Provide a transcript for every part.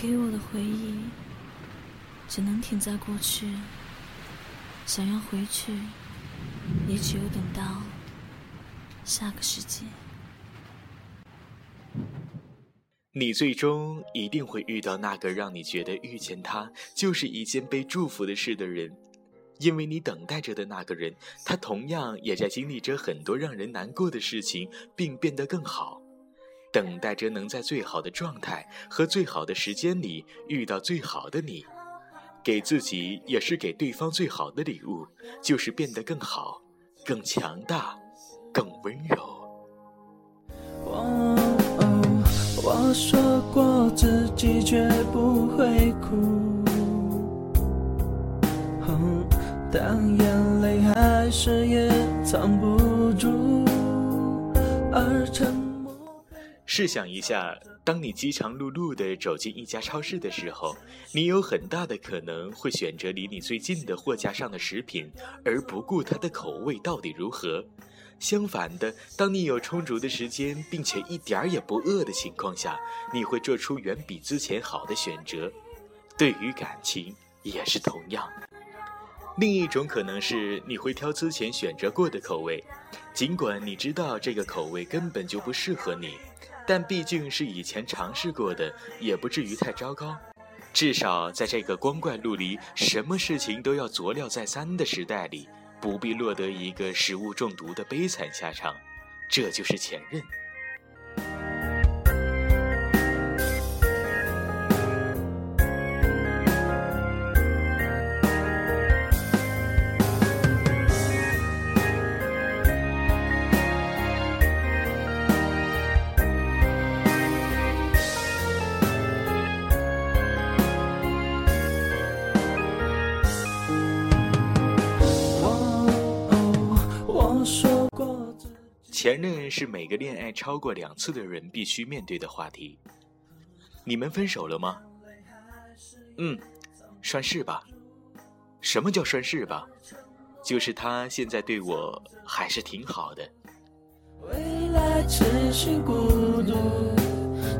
给我的回忆，只能停在过去。想要回去，也只有等到下个世纪。你最终一定会遇到那个让你觉得遇见他就是一件被祝福的事的人，因为你等待着的那个人，他同样也在经历着很多让人难过的事情，并变得更好，等待着能在最好的状态和最好的时间里遇到最好的你，给自己也是给对方最好的礼物，就是变得更好、更强大、更温柔。我说过自己绝不会哭，但眼泪还是也藏不住。而沉。试想一下，当你饥肠辘辘地走进一家超市的时候，你有很大的可能会选择离你最近的货架上的食品，而不顾它的口味到底如何。相反的，当你有充足的时间，并且一点儿也不饿的情况下，你会做出远比之前好的选择。对于感情也是同样。另一种可能是你会挑之前选择过的口味，尽管你知道这个口味根本就不适合你，但毕竟是以前尝试过的，也不至于太糟糕。至少在这个光怪陆离、什么事情都要佐料再三的时代里。不必落得一个食物中毒的悲惨下场，这就是前任。前任是每个恋爱超过两次的人必须面对的话题。你们分手了吗？嗯，算是吧。什么叫算是吧？就是他现在对我还是挺好的。未来痴心孤独，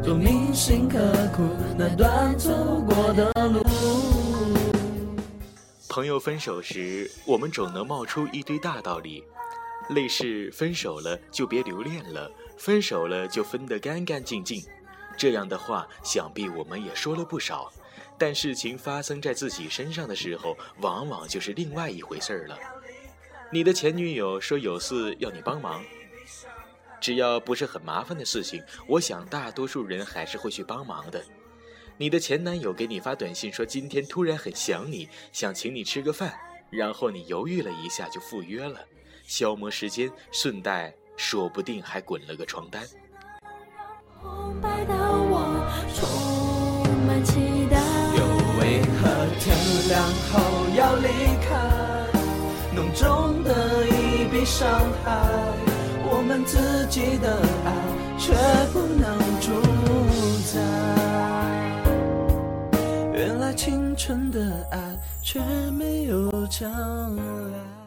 多铭心刻骨那段走过的路。朋友分手时，我们总能冒出一堆大道理。类似分手了就别留恋了，分手了就分得干干净净，这样的话想必我们也说了不少。但事情发生在自己身上的时候，往往就是另外一回事儿了。你的前女友说有事要你帮忙，只要不是很麻烦的事情，我想大多数人还是会去帮忙的。你的前男友给你发短信说今天突然很想你，想请你吃个饭，然后你犹豫了一下就赴约了。消磨时间，顺带说不定还滚了个床单。又为何天亮后要离开？浓重的一笔伤害，我们自己的爱却不能主宰。原来青春的爱却没有将来。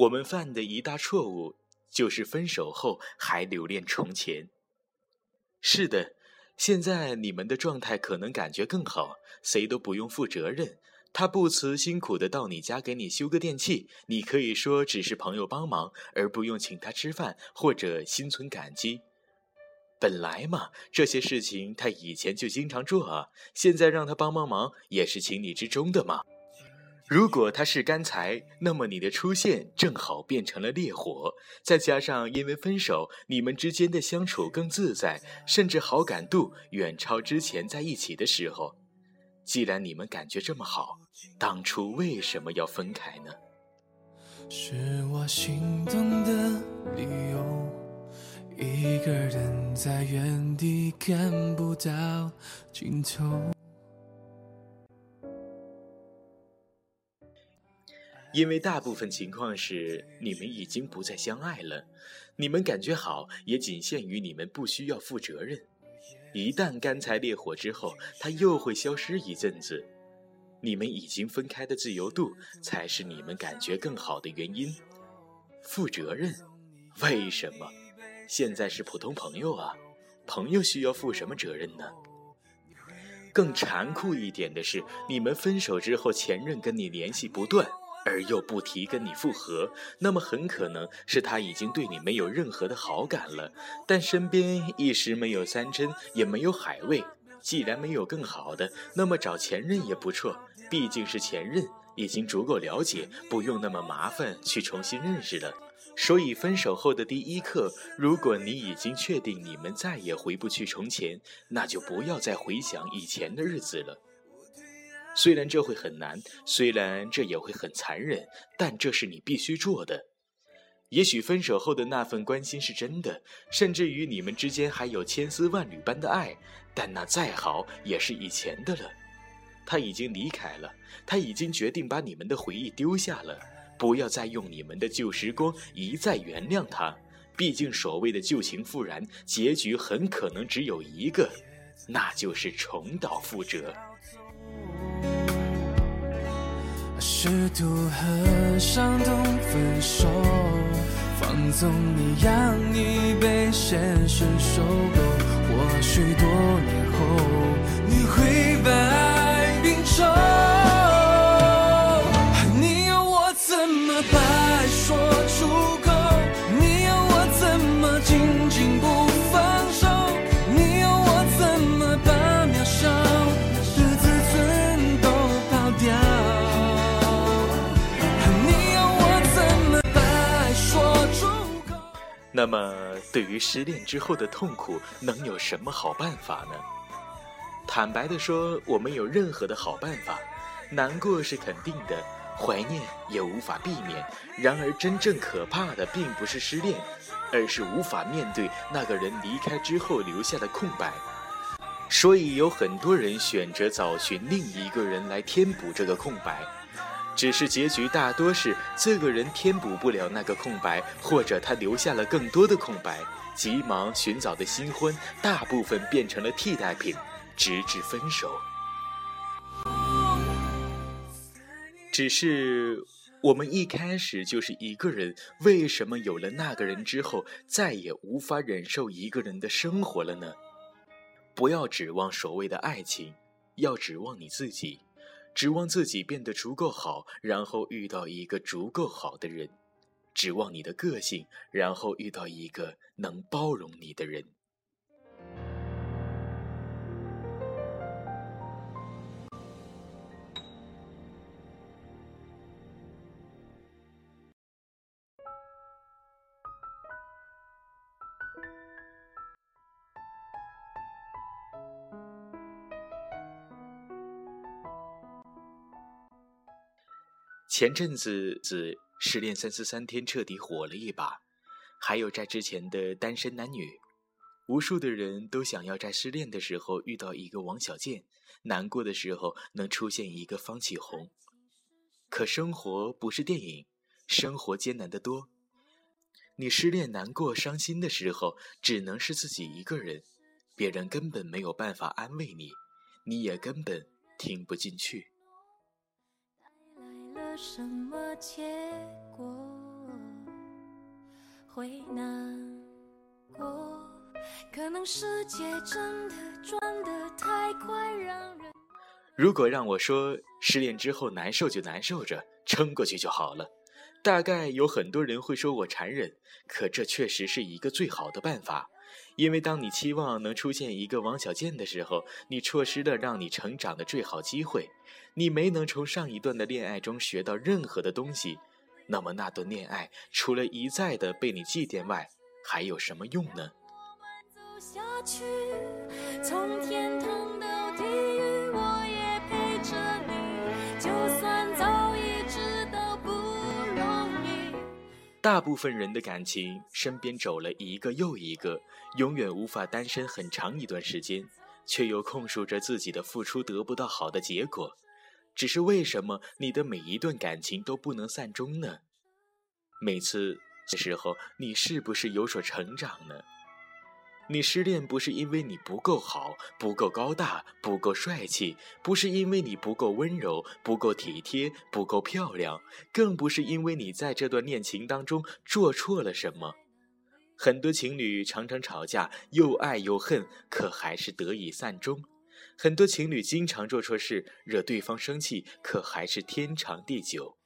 我们犯的一大错误，就是分手后还留恋从前。是的，现在你们的状态可能感觉更好，谁都不用负责任。他不辞辛苦的到你家给你修个电器，你可以说只是朋友帮忙，而不用请他吃饭或者心存感激。本来嘛，这些事情他以前就经常做啊，现在让他帮帮忙也是情理之中的嘛。如果他是干柴，那么你的出现正好变成了烈火。再加上因为分手，你们之间的相处更自在，甚至好感度远超之前在一起的时候。既然你们感觉这么好，当初为什么要分开呢？是我心动的理由，一个人在原地看不到尽头。因为大部分情况是你们已经不再相爱了，你们感觉好也仅限于你们不需要负责任。一旦干柴烈火之后，它又会消失一阵子。你们已经分开的自由度才是你们感觉更好的原因。负责任？为什么？现在是普通朋友啊，朋友需要负什么责任呢？更残酷一点的是，你们分手之后，前任跟你联系不断，而又不提跟你复合，那么很可能是他已经对你没有任何的好感了。但身边一时没有三珍，也没有海味，既然没有更好的，那么找前任也不错，毕竟是前任，已经足够了解，不用那么麻烦去重新认识了。所以，分手后的第一刻，如果你已经确定你们再也回不去从前，那就不要再回想以前的日子了。虽然这会很难，虽然这也会很残忍，但这是你必须做的。也许分手后的那份关心是真的，甚至于你们之间还有千丝万缕般的爱，但那再好也是以前的了。他已经离开了，他已经决定把你们的回忆丢下了。不要再用你们的旧时光一再原谅他，毕竟所谓的旧情复燃，结局很可能只有一个，那就是重蹈覆辙。试图和伤痛分手，放纵你，让你被现实收购。或许多年后，那么，对于失恋之后的痛苦，能有什么好办法呢？坦白的说，我没有任何的好办法。难过是肯定的，怀念也无法避免。然而，真正可怕的并不是失恋，而是无法面对那个人离开之后留下的空白。所以，有很多人选择找寻另一个人来填补这个空白。只是结局大多是这个人填补不了那个空白，或者他留下了更多的空白。急忙寻找的新欢，大部分变成了替代品，直至分手。只是我们一开始就是一个人，为什么有了那个人之后，再也无法忍受一个人的生活了呢？不要指望所谓的爱情，要指望你自己。指望自己变得足够好，然后遇到一个足够好的人；指望你的个性，然后遇到一个能包容你的人。前阵子子失恋三十三天彻底火了一把，还有在之前的单身男女，无数的人都想要在失恋的时候遇到一个王小贱，难过的时候能出现一个方启红。可生活不是电影，生活艰难得多。你失恋难过伤心的时候，只能是自己一个人，别人根本没有办法安慰你，你也根本听不进去。什么结果会难过？可能世界真的转得太快，让人……如果让我说，失恋之后难受就难受着，撑过去就好了。大概有很多人会说我残忍，可这确实是一个最好的办法。因为当你期望能出现一个王小贱的时候，你错失了让你成长的最好机会，你没能从上一段的恋爱中学到任何的东西，那么那段恋爱除了一再的被你祭奠外，还有什么用呢？从天堂大部分人的感情，身边走了一个又一个。永远无法单身很长一段时间，却又控诉着自己的付出得不到好的结果。只是为什么你的每一段感情都不能善终呢？每次的时候，你是不是有所成长呢？你失恋不是因为你不够好、不够高大、不够帅气，不是因为你不够温柔、不够体贴、不够漂亮，更不是因为你在这段恋情当中做错了什么。很多情侣常常吵架，又爱又恨，可还是得以善终。很多情侣经常做错事，惹对方生气，可还是天长地久。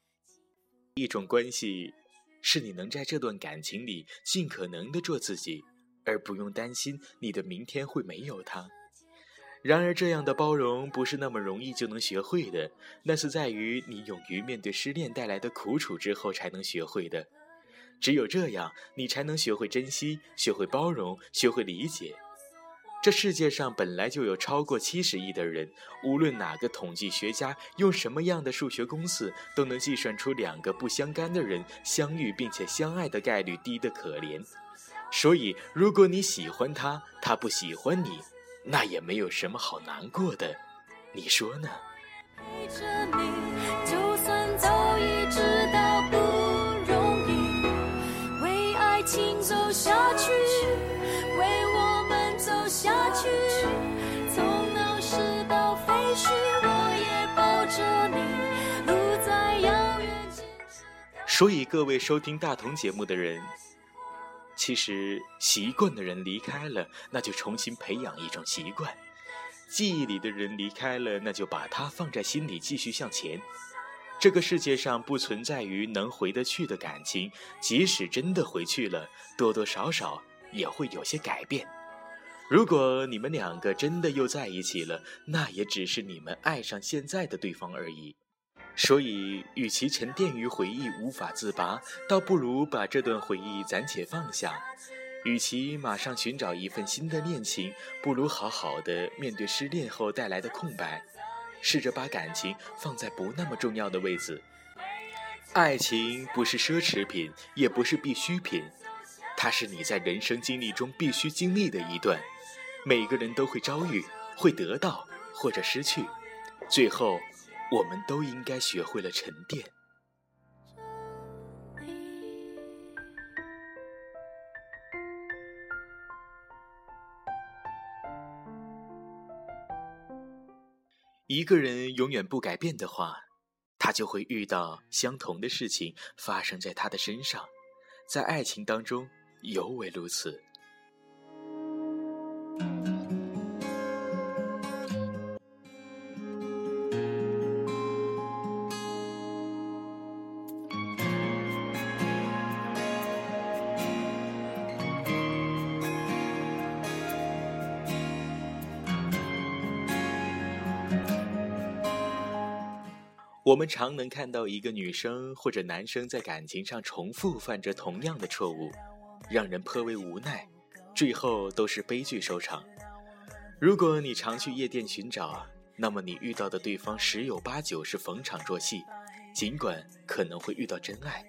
一种关系，是你能在这段感情里尽可能的做自己，而不用担心你的明天会没有他。然而，这样的包容不是那么容易就能学会的，那是在于你勇于面对失恋带来的苦楚之后才能学会的。只有这样，你才能学会珍惜，学会包容，学会理解。这世界上本来就有超过七十亿的人，无论哪个统计学家用什么样的数学公式，都能计算出两个不相干的人相遇并且相爱的概率低得可怜。所以，如果你喜欢他，他不喜欢你，那也没有什么好难过的，你说呢？陪着你，就算走一直到不容易，为爱情走下去。所以，各位收听大同节目的人，其实习惯的人离开了，那就重新培养一种习惯；记忆里的人离开了，那就把它放在心里，继续向前。这个世界上不存在于能回得去的感情，即使真的回去了，多多少少也会有些改变。如果你们两个真的又在一起了，那也只是你们爱上现在的对方而已。所以，与其沉淀于回忆无法自拔，倒不如把这段回忆暂且放下；与其马上寻找一份新的恋情，不如好好的面对失恋后带来的空白，试着把感情放在不那么重要的位置。爱情不是奢侈品，也不是必需品，它是你在人生经历中必须经历的一段。每个人都会遭遇，会得到或者失去，最后。我们都应该学会了沉淀。一个人永远不改变的话，他就会遇到相同的事情发生在他的身上，在爱情当中尤为如此。我们常能看到一个女生或者男生在感情上重复犯着同样的错误，让人颇为无奈，最后都是悲剧收场。如果你常去夜店寻找，那么你遇到的对方十有八九是逢场作戏，尽管可能会遇到真爱。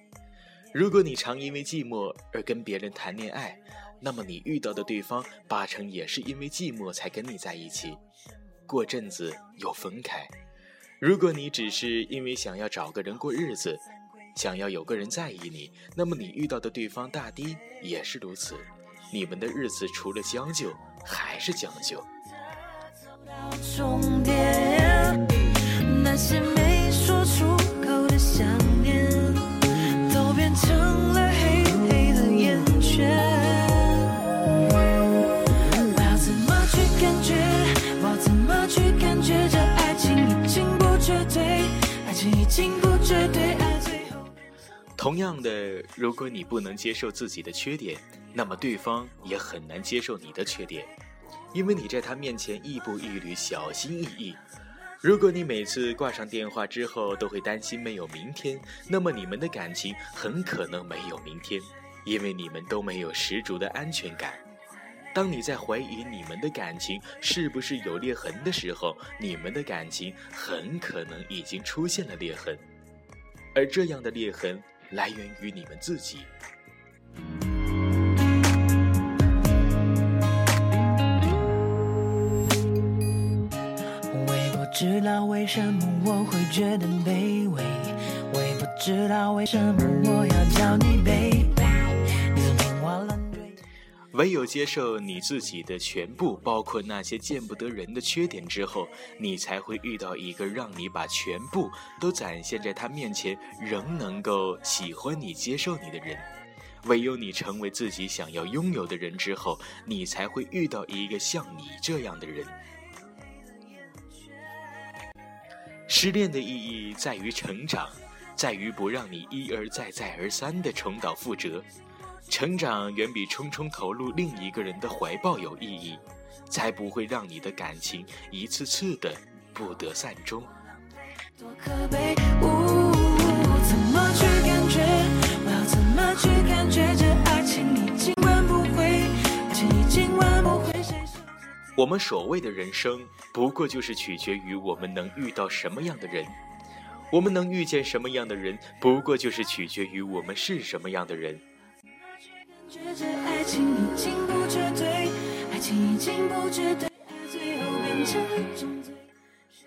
如果你常因为寂寞而跟别人谈恋爱，那么你遇到的对方八成也是因为寂寞才跟你在一起，过阵子又分开。如果你只是因为想要找个人过日子，想要有个人在意你，那么你遇到的对方大抵也是如此。你们的日子除了将就，还是将就。那些没说出口的想念，都变成同样的，如果你不能接受自己的缺点，那么对方也很难接受你的缺点，因为你在他面前亦步亦趋、小心翼翼。如果你每次挂上电话之后都会担心没有明天，那么你们的感情很可能没有明天，因为你们都没有十足的安全感。当你在怀疑你们的感情是不是有裂痕的时候，你们的感情很可能已经出现了裂痕，而这样的裂痕来源于你们自己。我也不知道为什么我会觉得卑微，我也不知道为什么我要叫你 baby。唯有接受你自己的全部，包括那些见不得人的缺点之后，你才会遇到一个让你把全部都展现在他面前，仍能够喜欢你、接受你的人。唯有你成为自己想要拥有的人之后，你才会遇到一个像你这样的人。失恋的意义在于成长，在于不让你一而再、再而三的重蹈覆辙。成长远比匆匆投入另一个人的怀抱有意义，才不会让你的感情一次次的不得善终。多可悲，怎么去感觉？我要怎么去感觉这爱情已经挽不回，爱情已经挽不回。我们所谓的人生，不过就是取决于我们能遇到什么样的人，我们能遇见什么样的人，不过就是取决于我们是什么样的人。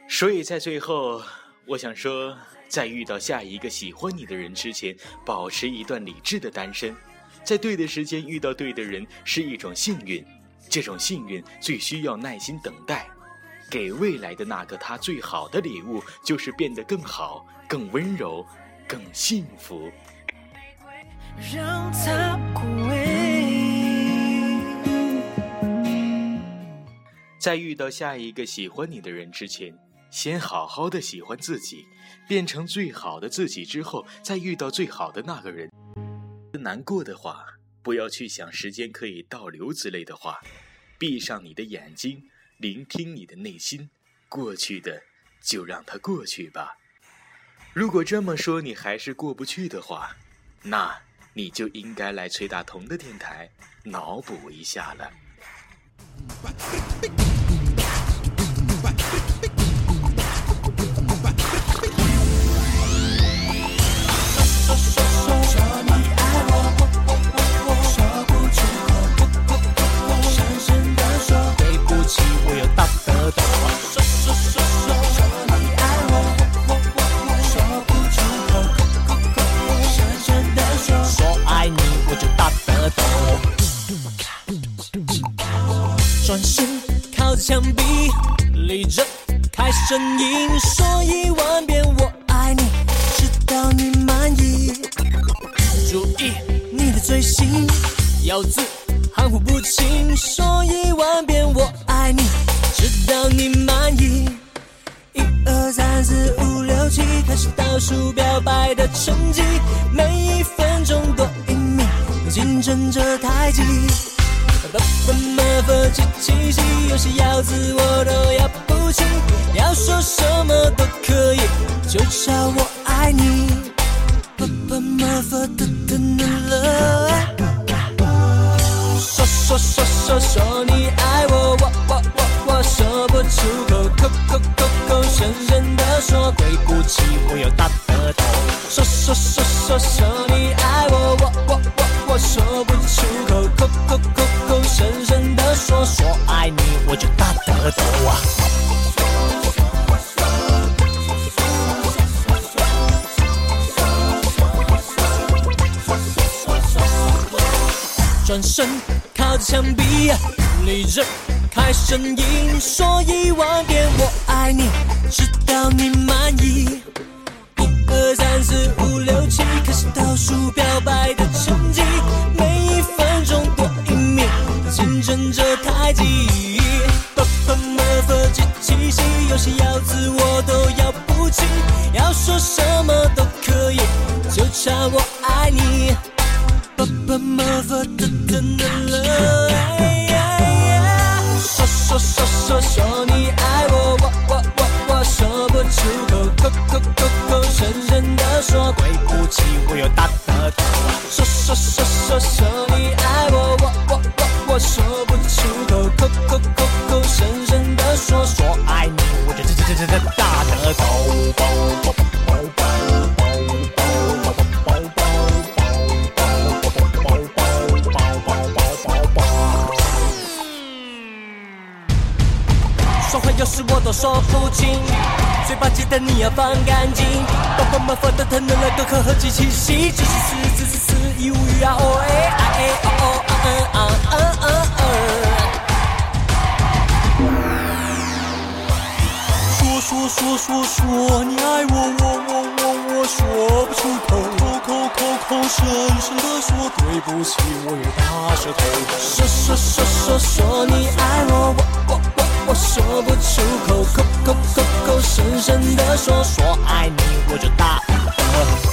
所以在最后，我想说，在遇到下一个喜欢你的人之前，保持一段理智的单身。在对的时间遇到对的人是一种幸运，这种幸运最需要耐心等待。给未来的那个他最好的礼物，就是变得更好、更温柔、更幸福。让它枯萎。在遇到下一个喜欢你的人之前，先好好的喜欢自己，变成最好的自己之后，再遇到最好的那个人。难过的话，不要去想时间可以倒流之类的话，闭上你的眼睛，聆听你的内心。过去的就让它过去吧。如果这么说你还是过不去的话，那。你就应该来崔大同的电台脑补一下了。墙壁立着，开声音说一万遍我爱你，直到你满意。注意你的嘴型，咬字含糊不清，说一万遍我爱你，直到你满意。一二三四五六七，开始倒数表白的成绩，每一分钟多一米，竞争着太极。不不么不七七七，有些咬字我都要不清，要说什么都可以，就叫我爱你。不不么不的的了，说说说说说你爱我，我我我我说不出口，口口口口声声的说，对不起我又大舌头。说说说说说你爱我，我我我我说不出，口我就大得抖啊！转身靠着墙壁，立着开声音说一万遍我爱你，直到你满意。一二三四五六七，开始倒数表白的成绩，每一分钟多一秒。竞争着太极，出口，口口口口声声的说说爱你，我这这这这这大得头。说话有时我都说不清，嘴巴记得你要放干净。爸爸妈妈的疼的那个可和机器戏，只是四字四四一无语啊哦哎啊哎说说说说你爱我我我我我说不出口口口口口声声的说对不起我有大舌头说说说说说你爱我我我我我说不出口口口口口声声的说说爱你我就大舌头